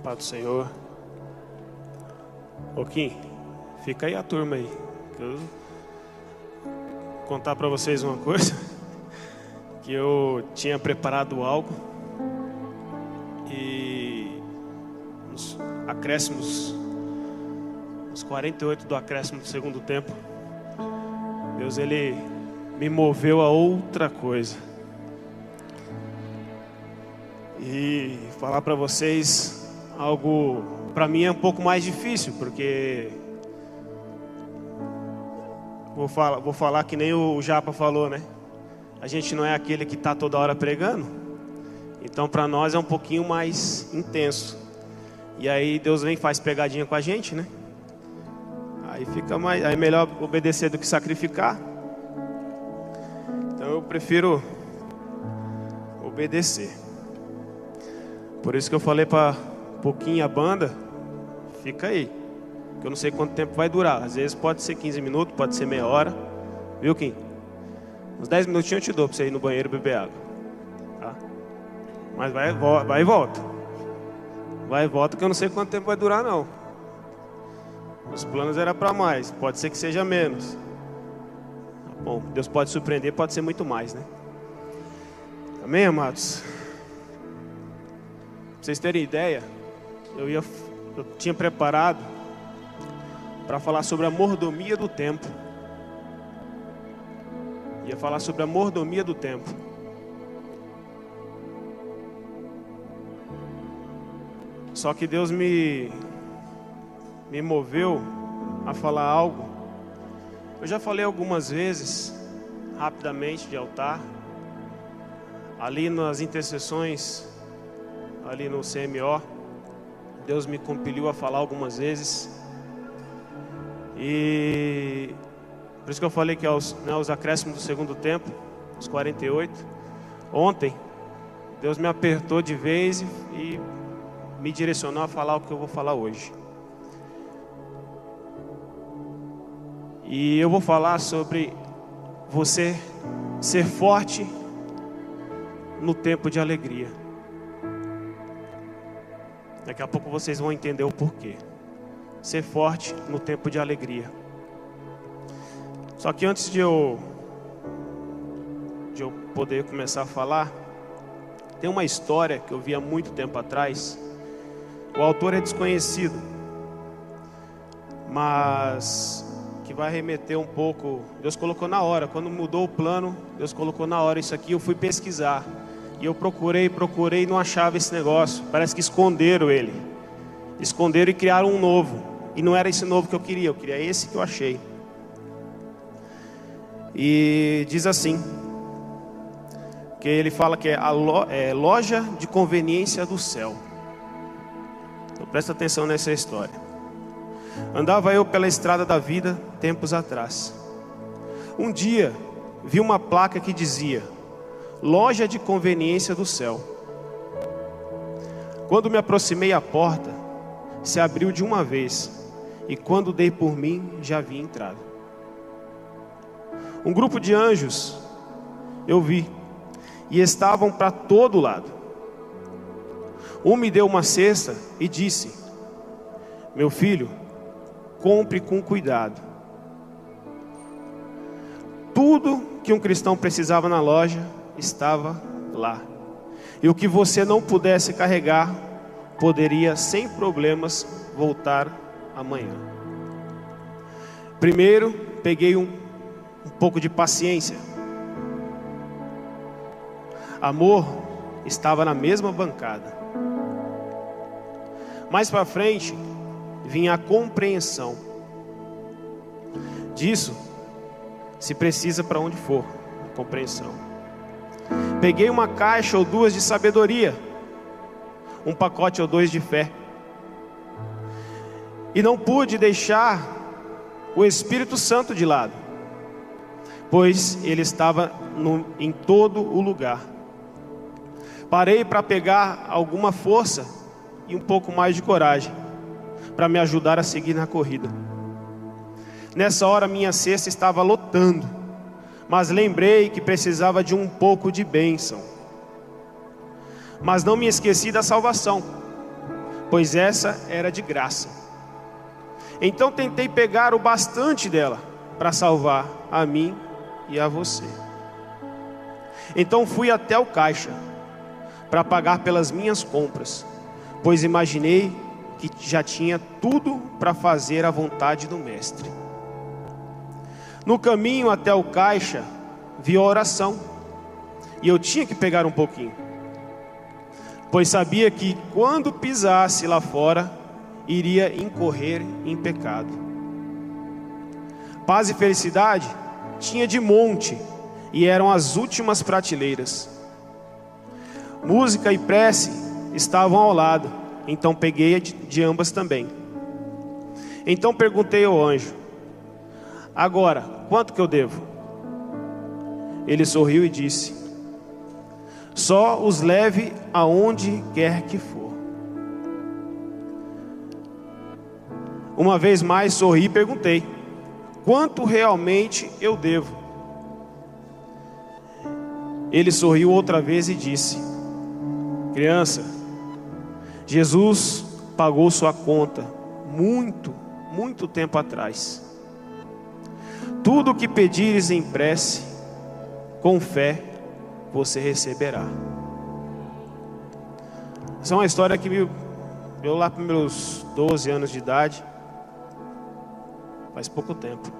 A paz do Senhor. Pouquinho, fica aí a turma aí. Que eu vou contar para vocês uma coisa. Que eu tinha preparado algo. E nos acréscimos, os 48 do acréscimo do segundo tempo, Deus ele me moveu a outra coisa. E falar para vocês algo para mim é um pouco mais difícil, porque vou falar, vou falar que nem o Japa falou, né? A gente não é aquele que está toda hora pregando, então para nós é um pouquinho mais intenso. E aí Deus vem e faz pegadinha com a gente, né? Aí fica mais, aí melhor obedecer do que sacrificar. Então eu prefiro obedecer. Por isso que eu falei para pouquinho a banda, fica aí. Que eu não sei quanto tempo vai durar. Às vezes pode ser 15 minutos, pode ser meia hora. Viu, Kim? Uns 10 minutinhos eu te dou para você ir no banheiro beber água. Tá? Mas vai, vai e volta. Vai e volta que eu não sei quanto tempo vai durar não. Os planos era para mais, pode ser que seja menos. Tá bom, Deus pode surpreender, pode ser muito mais, né? Amém, amados? Pra vocês terem ideia, eu, ia, eu tinha preparado para falar sobre a mordomia do tempo. Ia falar sobre a mordomia do tempo. Só que Deus me me moveu a falar algo. Eu já falei algumas vezes, rapidamente, de altar, ali nas intercessões ali no CMO. Deus me compeliu a falar algumas vezes. E por isso que eu falei que aos, né, os acréscimos do segundo tempo, os 48. Ontem, Deus me apertou de vez e me direcionou a falar o que eu vou falar hoje. E eu vou falar sobre você ser forte no tempo de alegria. Daqui a pouco vocês vão entender o porquê. Ser forte no tempo de alegria. Só que antes de eu de eu poder começar a falar, tem uma história que eu vi há muito tempo atrás. O autor é desconhecido, mas que vai remeter um pouco. Deus colocou na hora, quando mudou o plano, Deus colocou na hora isso aqui. Eu fui pesquisar. E eu procurei, procurei e não achava esse negócio. Parece que esconderam ele. Esconderam e criaram um novo. E não era esse novo que eu queria, eu queria esse que eu achei. E diz assim: que ele fala que é a é, loja de conveniência do céu. Então presta atenção nessa história. Andava eu pela estrada da vida tempos atrás. Um dia vi uma placa que dizia: loja de conveniência do céu. Quando me aproximei à porta, se abriu de uma vez, e quando dei por mim, já havia entrado. Um grupo de anjos eu vi, e estavam para todo lado. Um me deu uma cesta e disse: Meu filho, compre com cuidado. Tudo que um cristão precisava na loja, estava lá. E o que você não pudesse carregar, poderia sem problemas voltar amanhã. Primeiro, peguei um, um pouco de paciência. Amor estava na mesma bancada. Mais para frente, vinha a compreensão. Disso se precisa para onde for, compreensão. Peguei uma caixa ou duas de sabedoria, um pacote ou dois de fé. E não pude deixar o Espírito Santo de lado, pois ele estava no, em todo o lugar. Parei para pegar alguma força e um pouco mais de coragem para me ajudar a seguir na corrida. Nessa hora minha cesta estava lotando, mas lembrei que precisava de um pouco de bênção. Mas não me esqueci da salvação, pois essa era de graça. Então tentei pegar o bastante dela para salvar a mim e a você. Então fui até o caixa para pagar pelas minhas compras, pois imaginei que já tinha tudo para fazer a vontade do Mestre. No caminho até o caixa, vi a oração, e eu tinha que pegar um pouquinho, pois sabia que quando pisasse lá fora, iria incorrer em pecado. Paz e felicidade tinha de monte, e eram as últimas prateleiras. Música e prece estavam ao lado, então peguei de, ambas também. Então perguntei ao anjo: Agora, quanto que eu devo? Ele sorriu e disse: Só os leve aonde quer que for. Uma vez mais sorri e perguntei: Quanto realmente eu devo? Ele sorriu outra vez e disse: Criança, Jesus pagou sua conta muito, muito tempo atrás. Tudo o que pedires em prece, com fé, você receberá. Essa é uma história que me, eu lá para meus 12 anos de idade, faz pouco tempo.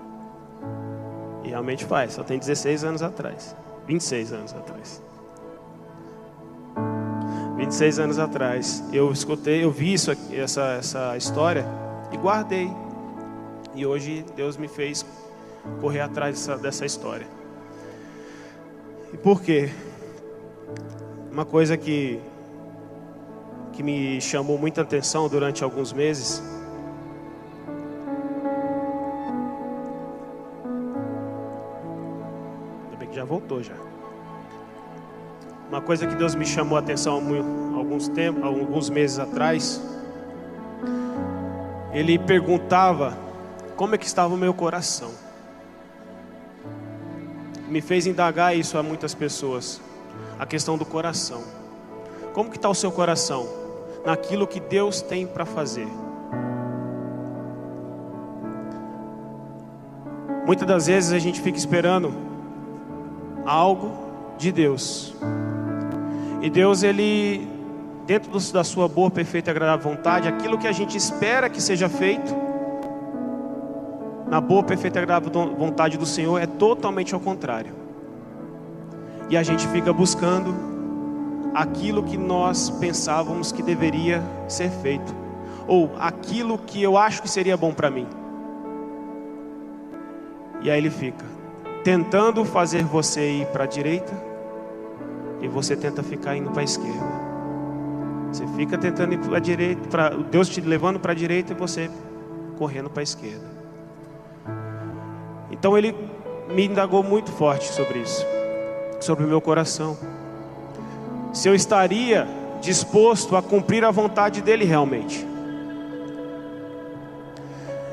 E realmente faz, só tem 16 anos atrás. 26 anos atrás. 26 anos atrás, eu escutei, eu vi isso, essa, essa história e guardei. E hoje Deus me fez correr atrás dessa, dessa história. E por quê? Uma coisa que, que me chamou muita atenção durante alguns meses. Ainda bem que já voltou já. Uma coisa que Deus me chamou a atenção há alguns tempos, alguns meses atrás. Ele perguntava como é que estava o meu coração me fez indagar isso a muitas pessoas, a questão do coração. Como que está o seu coração naquilo que Deus tem para fazer? Muitas das vezes a gente fica esperando algo de Deus. E Deus, Ele, dentro da sua boa, perfeita e agradável vontade, aquilo que a gente espera que seja feito, na boa, perfeita e agradável vontade do Senhor é totalmente ao contrário. E a gente fica buscando aquilo que nós pensávamos que deveria ser feito, ou aquilo que eu acho que seria bom para mim. E aí ele fica tentando fazer você ir para a direita e você tenta ficar indo para a esquerda. Você fica tentando ir para a direita, para Deus te levando para a direita e você correndo para a esquerda. Então ele me indagou muito forte sobre isso, sobre o meu coração. Se eu estaria disposto a cumprir a vontade dele realmente.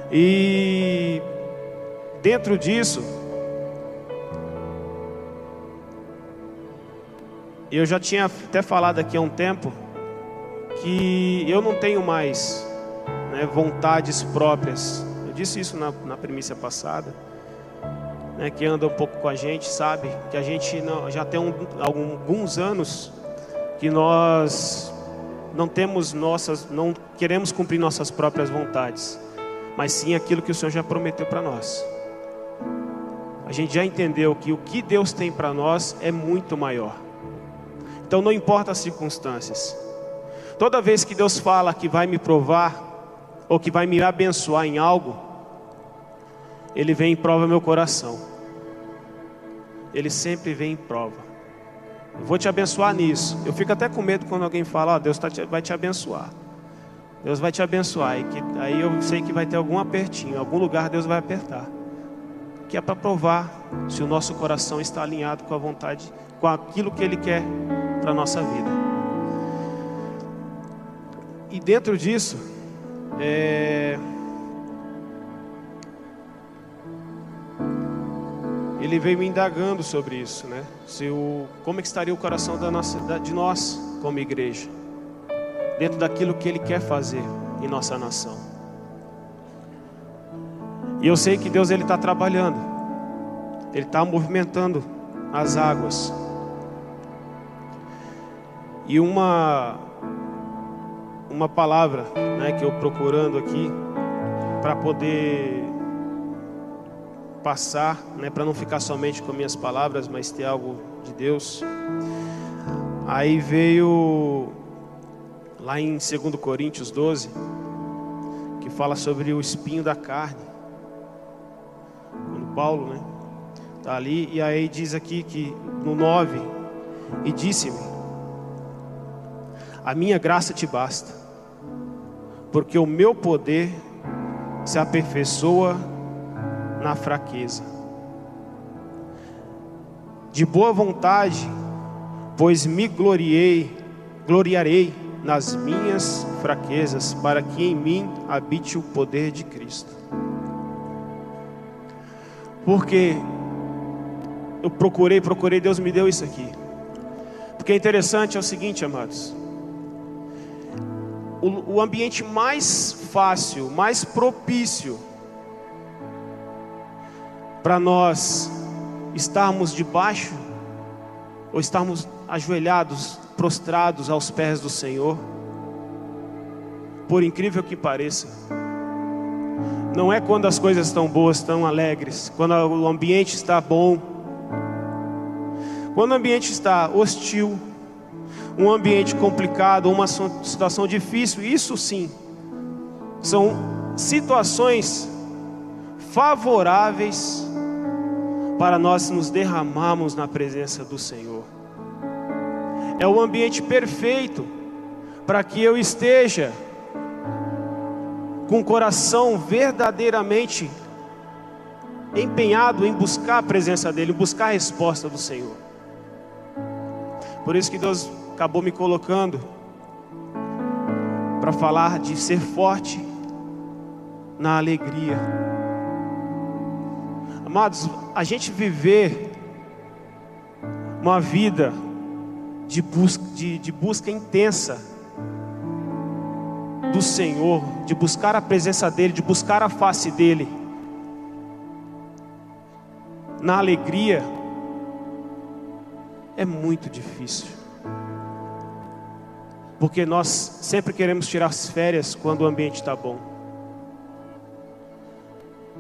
E dentro disso, eu já tinha até falado aqui há um tempo que eu não tenho mais né, vontades próprias. Eu disse isso na, na premissa passada né, que anda um pouco com a gente, sabe que a gente não, já tem um, alguns anos que nós não temos nossas, não queremos cumprir nossas próprias vontades, mas sim aquilo que o Senhor já prometeu para nós. A gente já entendeu que o que Deus tem para nós é muito maior. Então não importa as circunstâncias. Toda vez que Deus fala que vai me provar ou que vai me abençoar em algo, ele vem e prova meu coração. Ele sempre vem em prova. Eu vou te abençoar nisso. Eu fico até com medo quando alguém fala, oh, Deus tá te, vai te abençoar. Deus vai te abençoar. E que, aí eu sei que vai ter algum apertinho, em algum lugar Deus vai apertar. Que é para provar se o nosso coração está alinhado com a vontade, com aquilo que Ele quer para a nossa vida. E dentro disso, é... ele veio me indagando sobre isso, né? Se o, como é que estaria o coração da nossa, da, de nós como igreja, dentro daquilo que Ele quer fazer em nossa nação. E eu sei que Deus ele está trabalhando, Ele está movimentando as águas. E uma uma palavra, né, que eu procurando aqui para poder passar, né, para não ficar somente com minhas palavras, mas ter algo de Deus. Aí veio lá em 2 Coríntios 12, que fala sobre o espinho da carne. Quando Paulo, né, tá ali e aí diz aqui que no 9 e disse-me: A minha graça te basta, porque o meu poder se aperfeiçoa na fraqueza. De boa vontade, pois me gloriei, gloriarei nas minhas fraquezas, para que em mim habite o poder de Cristo. Porque eu procurei, procurei, Deus me deu isso aqui. Porque é interessante é o seguinte, amados. O, o ambiente mais fácil, mais propício para nós estarmos debaixo ou estarmos ajoelhados, prostrados aos pés do Senhor, por incrível que pareça, não é quando as coisas estão boas, estão alegres, quando o ambiente está bom, quando o ambiente está hostil, um ambiente complicado, uma situação difícil, isso sim, são situações favoráveis para nós nos derramarmos na presença do Senhor. É o ambiente perfeito para que eu esteja com o coração verdadeiramente empenhado em buscar a presença dEle, em buscar a resposta do Senhor. Por isso que Deus acabou me colocando para falar de ser forte na alegria. Amados, a gente viver uma vida de busca, de, de busca intensa do Senhor, de buscar a presença dEle, de buscar a face dEle, na alegria, é muito difícil. Porque nós sempre queremos tirar as férias quando o ambiente está bom.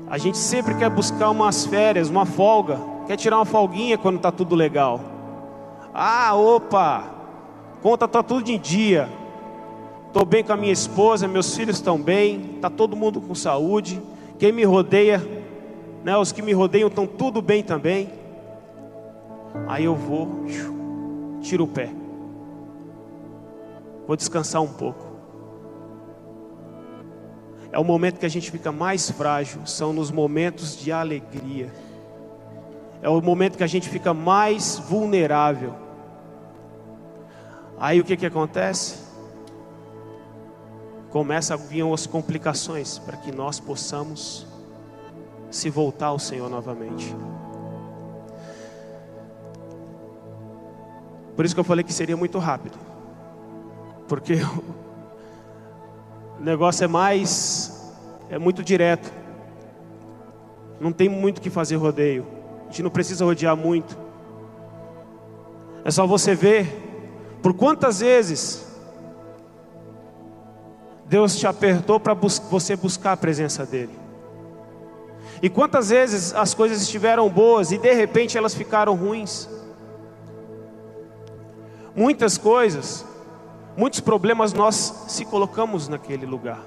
A gente sempre quer buscar umas férias, uma folga, quer tirar uma folguinha quando está tudo legal. Ah, opa, conta está tudo em dia. Estou bem com a minha esposa, meus filhos estão bem, está todo mundo com saúde. Quem me rodeia, né, os que me rodeiam estão tudo bem também. Aí eu vou, tiro o pé, vou descansar um pouco. É o momento que a gente fica mais frágil, são nos momentos de alegria. É o momento que a gente fica mais vulnerável. Aí o que, que acontece? Começa a vir as complicações para que nós possamos se voltar ao Senhor novamente. Por isso que eu falei que seria muito rápido. Porque o negócio é mais, é muito direto. Não tem muito que fazer rodeio. A gente não precisa rodear muito. É só você ver por quantas vezes Deus te apertou para bus você buscar a presença dEle. E quantas vezes as coisas estiveram boas e de repente elas ficaram ruins. Muitas coisas Muitos problemas nós se colocamos naquele lugar.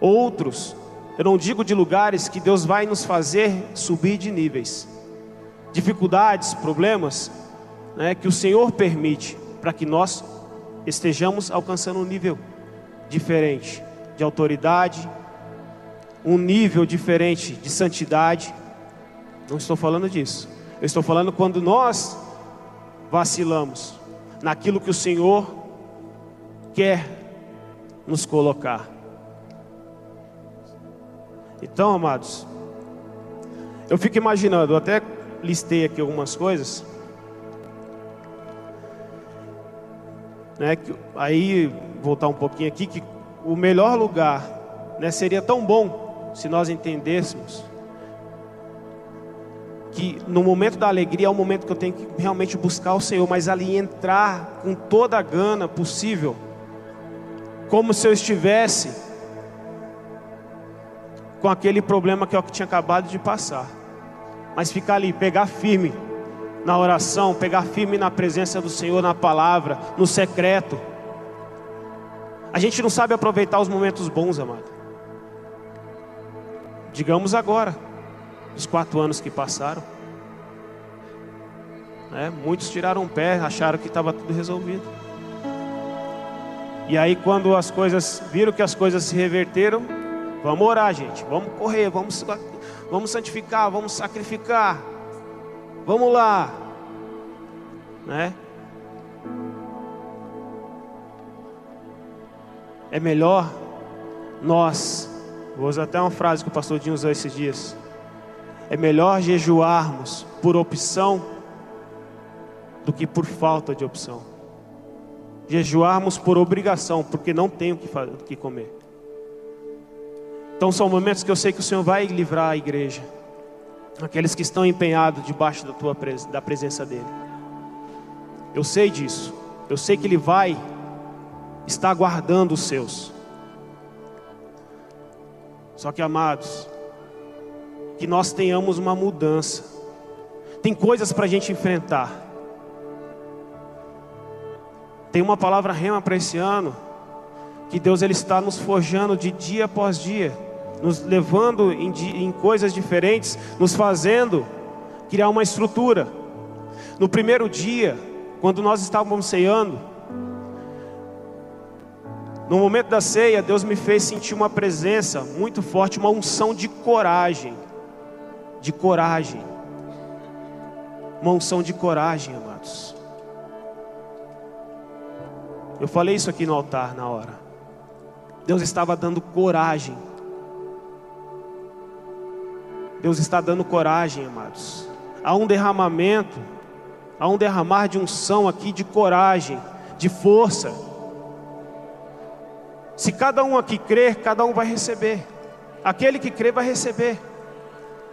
Outros, eu não digo de lugares que Deus vai nos fazer subir de níveis. Dificuldades, problemas, né, que o Senhor permite para que nós estejamos alcançando um nível diferente de autoridade, um nível diferente de santidade. Não estou falando disso. Eu estou falando quando nós vacilamos naquilo que o Senhor quer nos colocar. Então, amados, eu fico imaginando, eu até listei aqui algumas coisas. Né, que, aí, voltar um pouquinho aqui, que o melhor lugar né, seria tão bom se nós entendêssemos que no momento da alegria é o momento que eu tenho que realmente buscar o Senhor, mas ali entrar com toda a gana possível, como se eu estivesse com aquele problema que eu tinha acabado de passar, mas ficar ali, pegar firme na oração, pegar firme na presença do Senhor, na palavra, no secreto. A gente não sabe aproveitar os momentos bons, amado. Digamos agora, os quatro anos que passaram. É, muitos tiraram o pé, acharam que estava tudo resolvido. E aí, quando as coisas viram que as coisas se reverteram, vamos orar, gente. Vamos correr, vamos, vamos santificar, vamos sacrificar. Vamos lá, né? É melhor nós, vou usar até uma frase que o pastor Dinho usou esses dias. É melhor jejuarmos por opção do que por falta de opção. Jejuarmos por obrigação, porque não tenho o que, que comer. Então são momentos que eu sei que o Senhor vai livrar a igreja, aqueles que estão empenhados debaixo da tua da presença dele. Eu sei disso. Eu sei que ele vai estar guardando os seus. Só que amados, que nós tenhamos uma mudança. Tem coisas para a gente enfrentar. Tem uma palavra rema para esse ano, que Deus ele está nos forjando de dia após dia, nos levando em, em coisas diferentes, nos fazendo criar uma estrutura. No primeiro dia, quando nós estávamos ceando, no momento da ceia, Deus me fez sentir uma presença muito forte, uma unção de coragem de coragem. Uma unção de coragem, amados. Eu falei isso aqui no altar na hora. Deus estava dando coragem. Deus está dando coragem, amados. Há um derramamento, há um derramar de unção aqui de coragem, de força. Se cada um aqui crer, cada um vai receber. Aquele que crê vai receber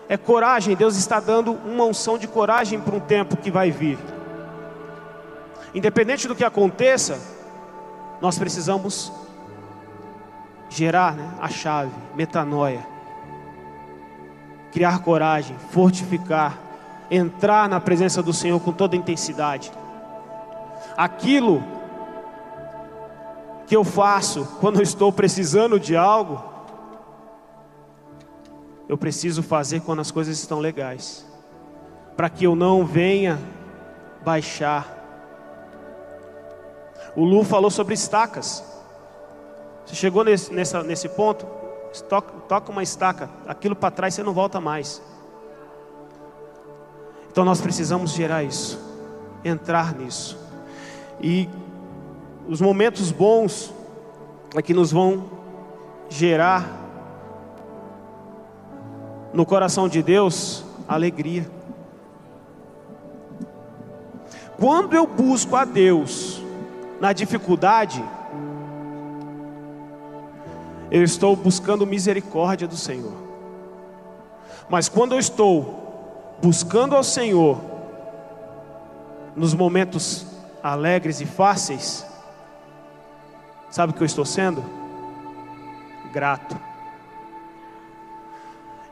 é coragem. Deus está dando uma unção de coragem para um tempo que vai vir. Independente do que aconteça, nós precisamos gerar né, a chave, metanoia, criar coragem, fortificar, entrar na presença do Senhor com toda intensidade. Aquilo que eu faço quando eu estou precisando de algo, eu preciso fazer quando as coisas estão legais, para que eu não venha baixar. O Lu falou sobre estacas. Você chegou nesse, nessa, nesse ponto, toca, toca uma estaca, aquilo para trás você não volta mais. Então nós precisamos gerar isso, entrar nisso. E os momentos bons é que nos vão gerar no coração de Deus alegria. Quando eu busco a Deus na dificuldade, eu estou buscando misericórdia do Senhor. Mas quando eu estou buscando ao Senhor nos momentos alegres e fáceis, sabe o que eu estou sendo? Grato.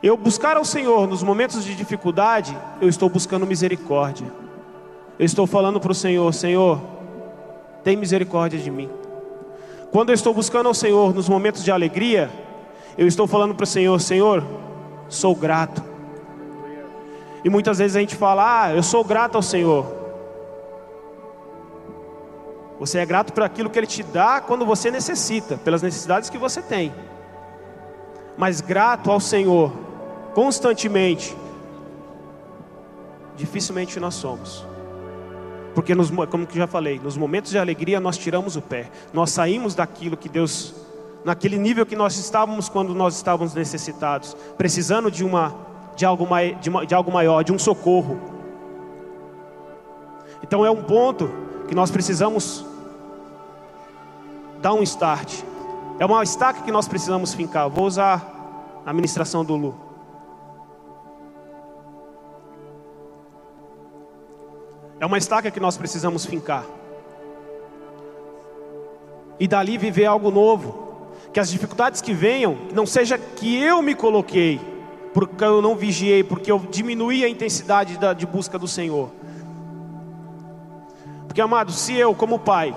Eu buscar ao Senhor nos momentos de dificuldade, eu estou buscando misericórdia. Eu estou falando para o Senhor: Senhor, tem misericórdia de mim. Quando eu estou buscando ao Senhor nos momentos de alegria, eu estou falando para o Senhor: Senhor, sou grato. E muitas vezes a gente fala: Ah, eu sou grato ao Senhor. Você é grato por aquilo que Ele te dá quando você necessita, pelas necessidades que você tem. Mas grato ao Senhor constantemente, dificilmente nós somos. Porque, nos, como que já falei, nos momentos de alegria nós tiramos o pé, nós saímos daquilo que Deus, naquele nível que nós estávamos quando nós estávamos necessitados, precisando de, uma, de, algo, mai, de, uma, de algo maior, de um socorro. Então é um ponto que nós precisamos dar um start. É uma estaca que nós precisamos fincar. Vou usar a ministração do Lu. É uma estaca que nós precisamos fincar. E dali viver algo novo. Que as dificuldades que venham, não seja que eu me coloquei, porque eu não vigiei, porque eu diminuí a intensidade da, de busca do Senhor. Porque, amado, se eu, como pai,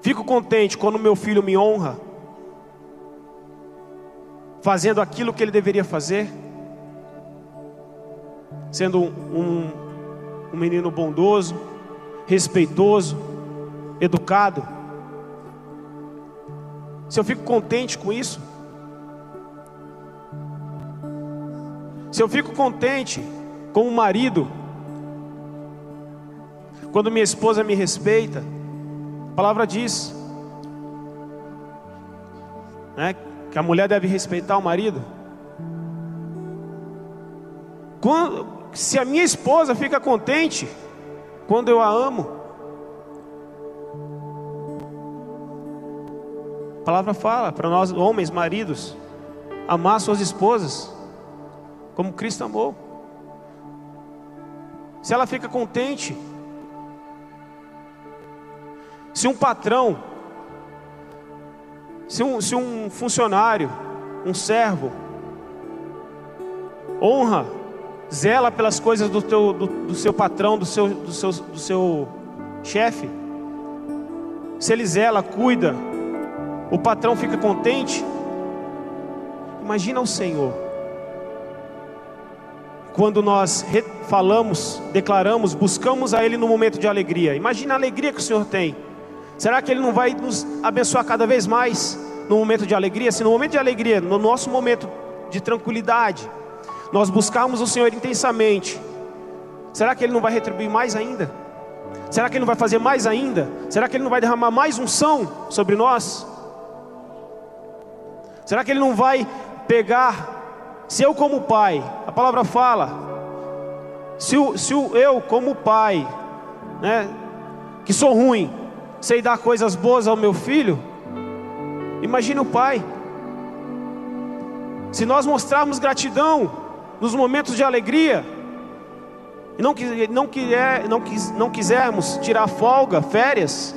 fico contente quando meu filho me honra, fazendo aquilo que ele deveria fazer, sendo um, um menino bondoso, respeitoso, educado. Se eu fico contente com isso, se eu fico contente com o marido, quando minha esposa me respeita, a palavra diz né, que a mulher deve respeitar o marido. Quando, se a minha esposa fica contente quando eu a amo, a palavra fala para nós, homens, maridos, amar suas esposas como Cristo amou. Se ela fica contente, se um patrão, se um, se um funcionário, um servo, honra zela pelas coisas do, teu, do, do seu patrão, do seu, do seu, do seu chefe, se ele zela, cuida, o patrão fica contente, imagina o Senhor, quando nós falamos, declaramos, buscamos a Ele no momento de alegria, imagina a alegria que o Senhor tem, será que Ele não vai nos abençoar cada vez mais no momento de alegria? Se no momento de alegria, no nosso momento de tranquilidade, nós buscarmos o Senhor intensamente, será que Ele não vai retribuir mais ainda? Será que Ele não vai fazer mais ainda? Será que Ele não vai derramar mais unção sobre nós? Será que Ele não vai pegar, se eu como pai, a palavra fala, se, se eu como pai, né, que sou ruim, sei dar coisas boas ao meu filho, imagina o pai. Se nós mostrarmos gratidão, nos momentos de alegria, e não, não, quiser, não, quis, não quisermos tirar folga, férias,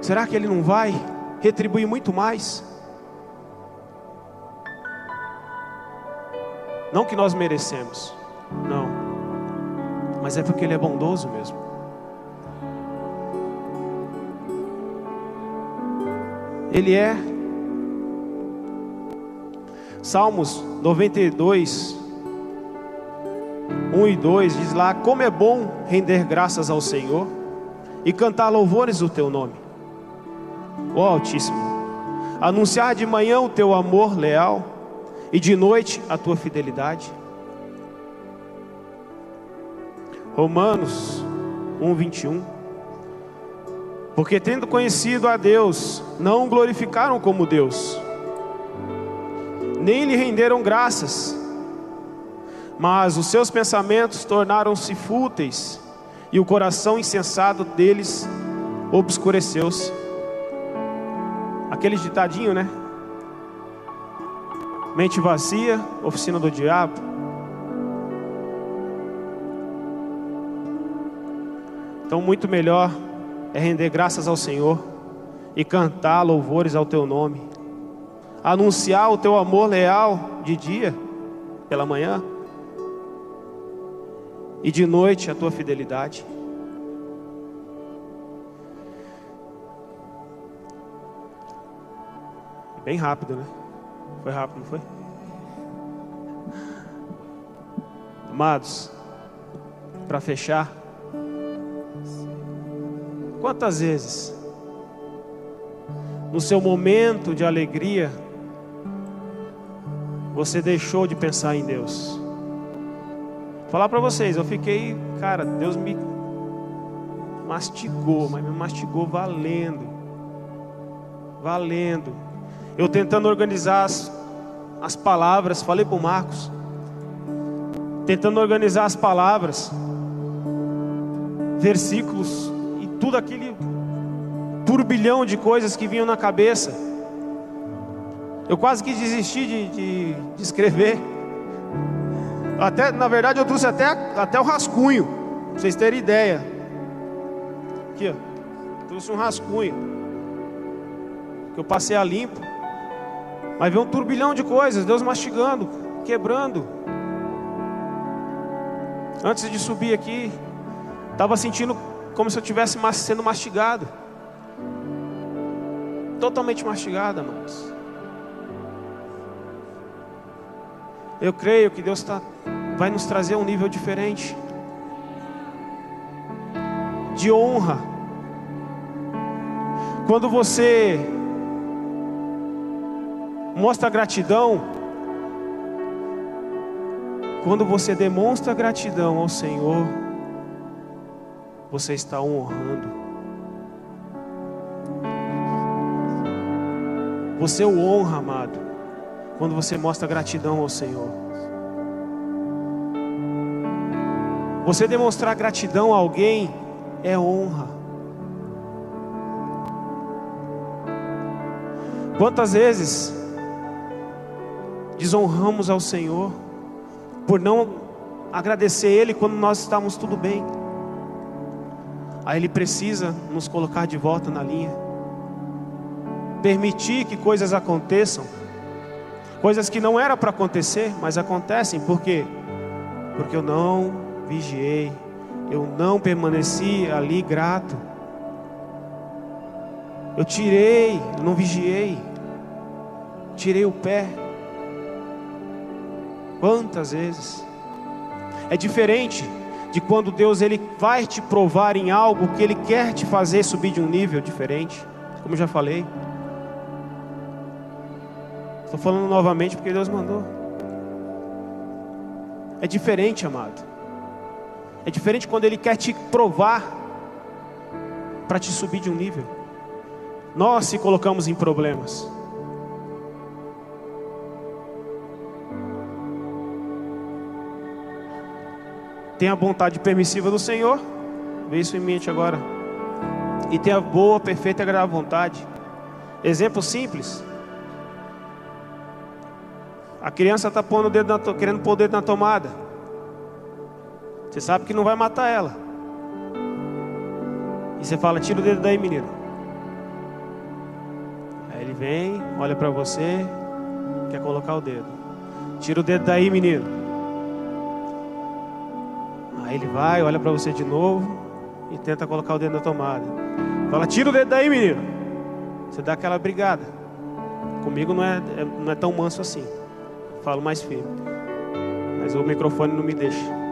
será que Ele não vai retribuir muito mais? Não que nós merecemos, não, mas é porque Ele é bondoso mesmo. Ele é Salmos 92, 1 e 2 diz lá: Como é bom render graças ao Senhor e cantar louvores do teu nome, ó Altíssimo, anunciar de manhã o teu amor leal e de noite a tua fidelidade. Romanos 1, 21. Porque tendo conhecido a Deus, não o glorificaram como Deus nem lhe renderam graças. Mas os seus pensamentos tornaram-se fúteis, e o coração insensato deles obscureceu-se. Aquele ditadinho, né? Mente vazia, oficina do diabo. Então, muito melhor é render graças ao Senhor e cantar louvores ao teu nome anunciar o teu amor leal de dia, pela manhã, e de noite a tua fidelidade. Bem rápido, né? Foi rápido, não foi? Amados, para fechar, quantas vezes, no seu momento de alegria, você deixou de pensar em Deus? Falar para vocês, eu fiquei, cara, Deus me mastigou, mas me mastigou valendo. Valendo. Eu tentando organizar as, as palavras, falei para o Marcos, tentando organizar as palavras, versículos e tudo aquele turbilhão de coisas que vinham na cabeça. Eu quase que desisti de, de, de escrever. Até, na verdade, eu trouxe até, até o rascunho, para vocês terem ideia. Aqui, ó. Trouxe um rascunho. Que eu passei a limpo. Mas veio um turbilhão de coisas, Deus mastigando, quebrando. Antes de subir aqui, estava sentindo como se eu estivesse sendo mastigado. Totalmente mastigado, amados. Eu creio que Deus tá, vai nos trazer um nível diferente de honra. Quando você mostra gratidão, quando você demonstra gratidão ao Senhor, você está honrando. Você o honra, amado, quando você mostra gratidão ao Senhor. Você demonstrar gratidão a alguém é honra. Quantas vezes desonramos ao Senhor por não agradecer Ele quando nós estamos tudo bem? Aí Ele precisa nos colocar de volta na linha, permitir que coisas aconteçam, coisas que não era para acontecer, mas acontecem, por quê? Porque eu não vigiei, eu não permaneci ali grato. Eu tirei, eu não vigiei, tirei o pé. Quantas vezes? É diferente de quando Deus ele vai te provar em algo que ele quer te fazer subir de um nível diferente, como já falei. Estou falando novamente porque Deus mandou. É diferente, amado. É diferente quando Ele quer te provar para te subir de um nível. Nós se colocamos em problemas. Tem a vontade permissiva do Senhor, vê isso em mente agora. E tem a boa, perfeita e agradável vontade. Exemplo simples. A criança está pondo o dedo na, querendo pôr o dedo na tomada. Você sabe que não vai matar ela. E você fala: tira o dedo daí, menino. Aí ele vem, olha para você, quer colocar o dedo. Tira o dedo daí, menino. Aí ele vai, olha para você de novo e tenta colocar o dedo na tomada. Fala: tira o dedo daí, menino. Você dá aquela brigada. Comigo não é, é não é tão manso assim. Falo mais firme. Mas o microfone não me deixa.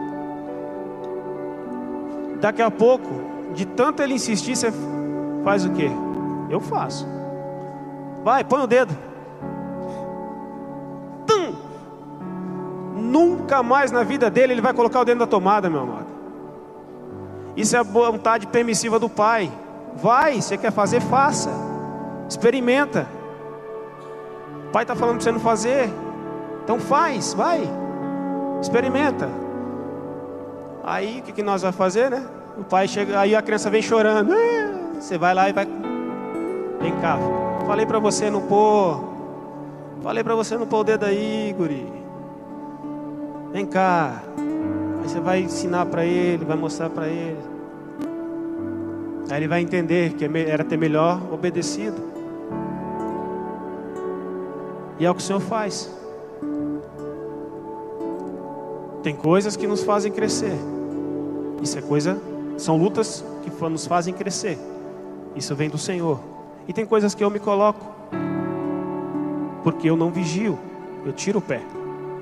Daqui a pouco, de tanto ele insistir, você faz o quê? Eu faço. Vai, põe o dedo. Tum! Nunca mais na vida dele ele vai colocar o dedo na tomada, meu amado. Isso é a vontade permissiva do Pai. Vai, você quer fazer, faça. Experimenta. O Pai está falando para você não fazer. Então faz, vai. Experimenta. Aí o que, que nós vamos fazer, né? O pai chega, aí a criança vem chorando. Ah, você vai lá e vai. Vem cá. Falei para você não pôr. Falei para você não pôr o dedo aí, guri. Vem cá. Aí você vai ensinar para ele, vai mostrar para ele. Aí ele vai entender que é era ter melhor obedecido. E é o que o Senhor faz. Tem coisas que nos fazem crescer. Isso é coisa, são lutas que nos fazem crescer. Isso vem do Senhor. E tem coisas que eu me coloco, porque eu não vigio, eu tiro o pé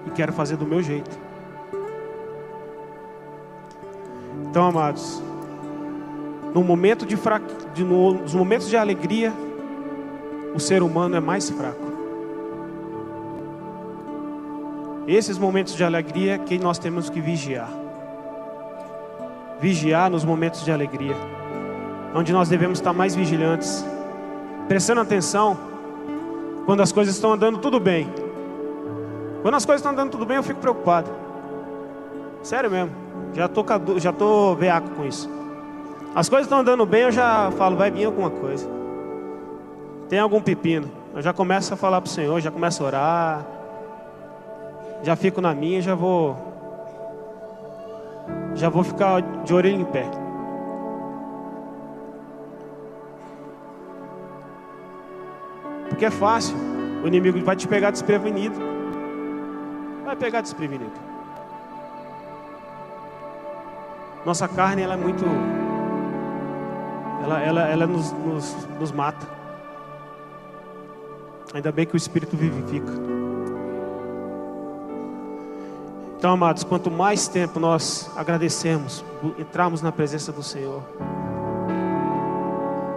e quero fazer do meu jeito. Então, amados, no momento de nos momentos de alegria, o ser humano é mais fraco. Esses momentos de alegria que nós temos que vigiar. Vigiar nos momentos de alegria, onde nós devemos estar mais vigilantes, prestando atenção quando as coisas estão andando tudo bem. Quando as coisas estão andando tudo bem, eu fico preocupado. Sério mesmo. Já tô, já tô veaco com isso. As coisas estão andando bem, eu já falo, vai vir alguma coisa. Tem algum pepino. Eu já começo a falar para o Senhor, já começo a orar. Já fico na minha, já vou. Já vou ficar de orelha em pé. Porque é fácil. O inimigo vai te pegar desprevenido. Vai pegar desprevenido. Nossa carne ela é muito. Ela, ela, ela nos, nos, nos mata. Ainda bem que o Espírito vivifica. Então, amados, quanto mais tempo nós agradecemos, entrarmos na presença do Senhor,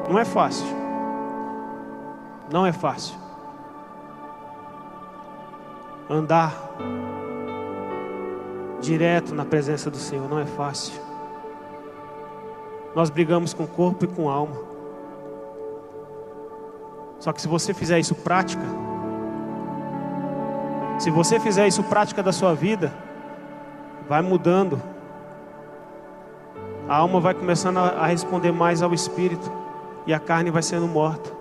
não é fácil. Não é fácil. Andar direto na presença do Senhor não é fácil. Nós brigamos com corpo e com alma. Só que se você fizer isso prática, se você fizer isso prática da sua vida, vai mudando. A alma vai começando a responder mais ao espírito e a carne vai sendo morta.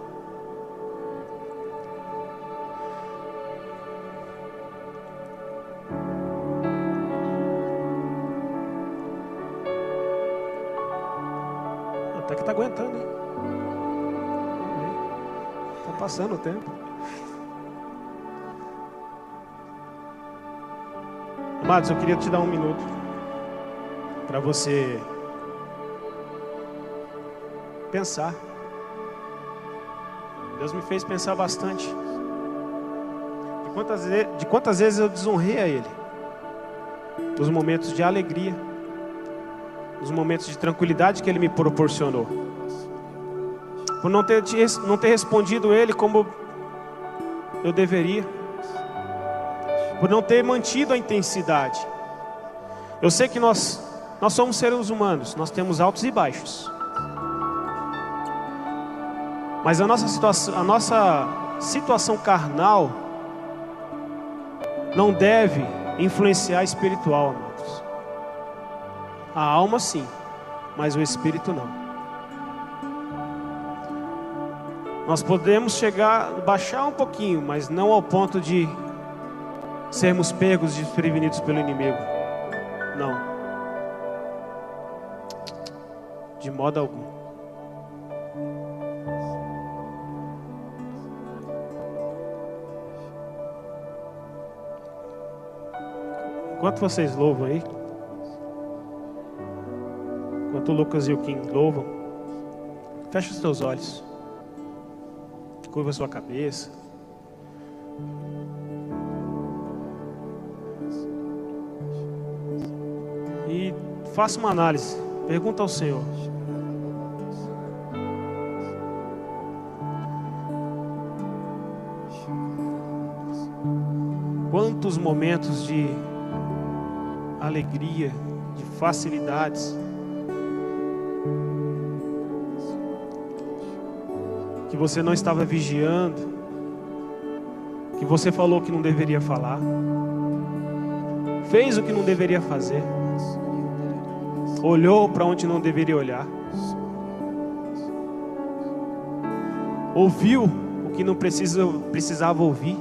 Amados, eu queria te dar um minuto para você pensar. Deus me fez pensar bastante. De quantas, de quantas vezes eu desonrei a Ele? Nos momentos de alegria, nos momentos de tranquilidade que Ele me proporcionou por não ter, não ter respondido Ele como eu deveria, por não ter mantido a intensidade. Eu sei que nós, nós somos seres humanos, nós temos altos e baixos. Mas a nossa situação, a nossa situação carnal não deve influenciar a espiritual, amados. A alma sim, mas o espírito não. Nós podemos chegar, baixar um pouquinho, mas não ao ponto de sermos pegos desprevenidos pelo inimigo. Não. De modo algum. Enquanto vocês louvam aí, enquanto Lucas e o Kim louvam, feche os teus olhos curva sua cabeça. Faça uma análise. Pergunta ao Senhor. Quantos momentos de alegria, de facilidades você não estava vigiando, que você falou que não deveria falar, fez o que não deveria fazer, olhou para onde não deveria olhar, ouviu o que não precisa, precisava ouvir.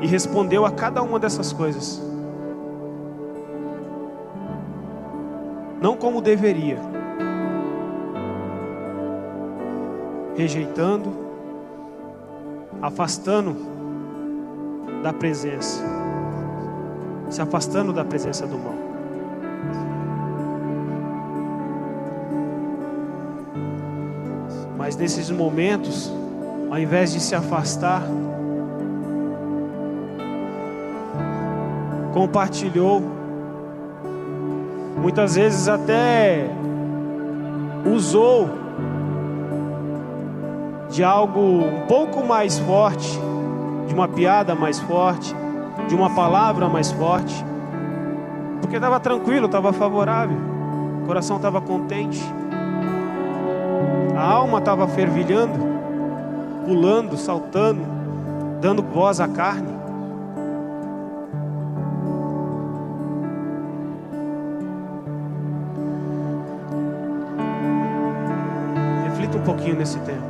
E respondeu a cada uma dessas coisas. Não como deveria, rejeitando, afastando da presença, se afastando da presença do mal. Mas nesses momentos, ao invés de se afastar, compartilhou, muitas vezes até usou de algo um pouco mais forte, de uma piada mais forte, de uma palavra mais forte, porque estava tranquilo, estava favorável, o coração estava contente, a alma estava fervilhando, pulando, saltando, dando voz à carne. Reflita um pouquinho nesse tempo.